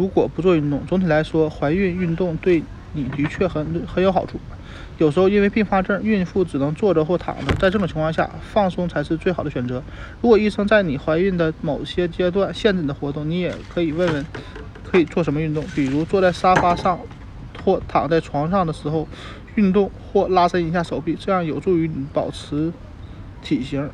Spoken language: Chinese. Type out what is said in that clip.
如果不做运动总体来说怀孕运动对你的确很很有好处。有时候因为并发症孕妇只能坐着或躺着在这种情况下放松才是最好的选择。如果医生在你怀孕的某些阶段限制你的活动你也可以问问可以做什么运动？比如坐在沙发上或躺在床上的时候运动或拉伸一下手臂这样有助于你保持体型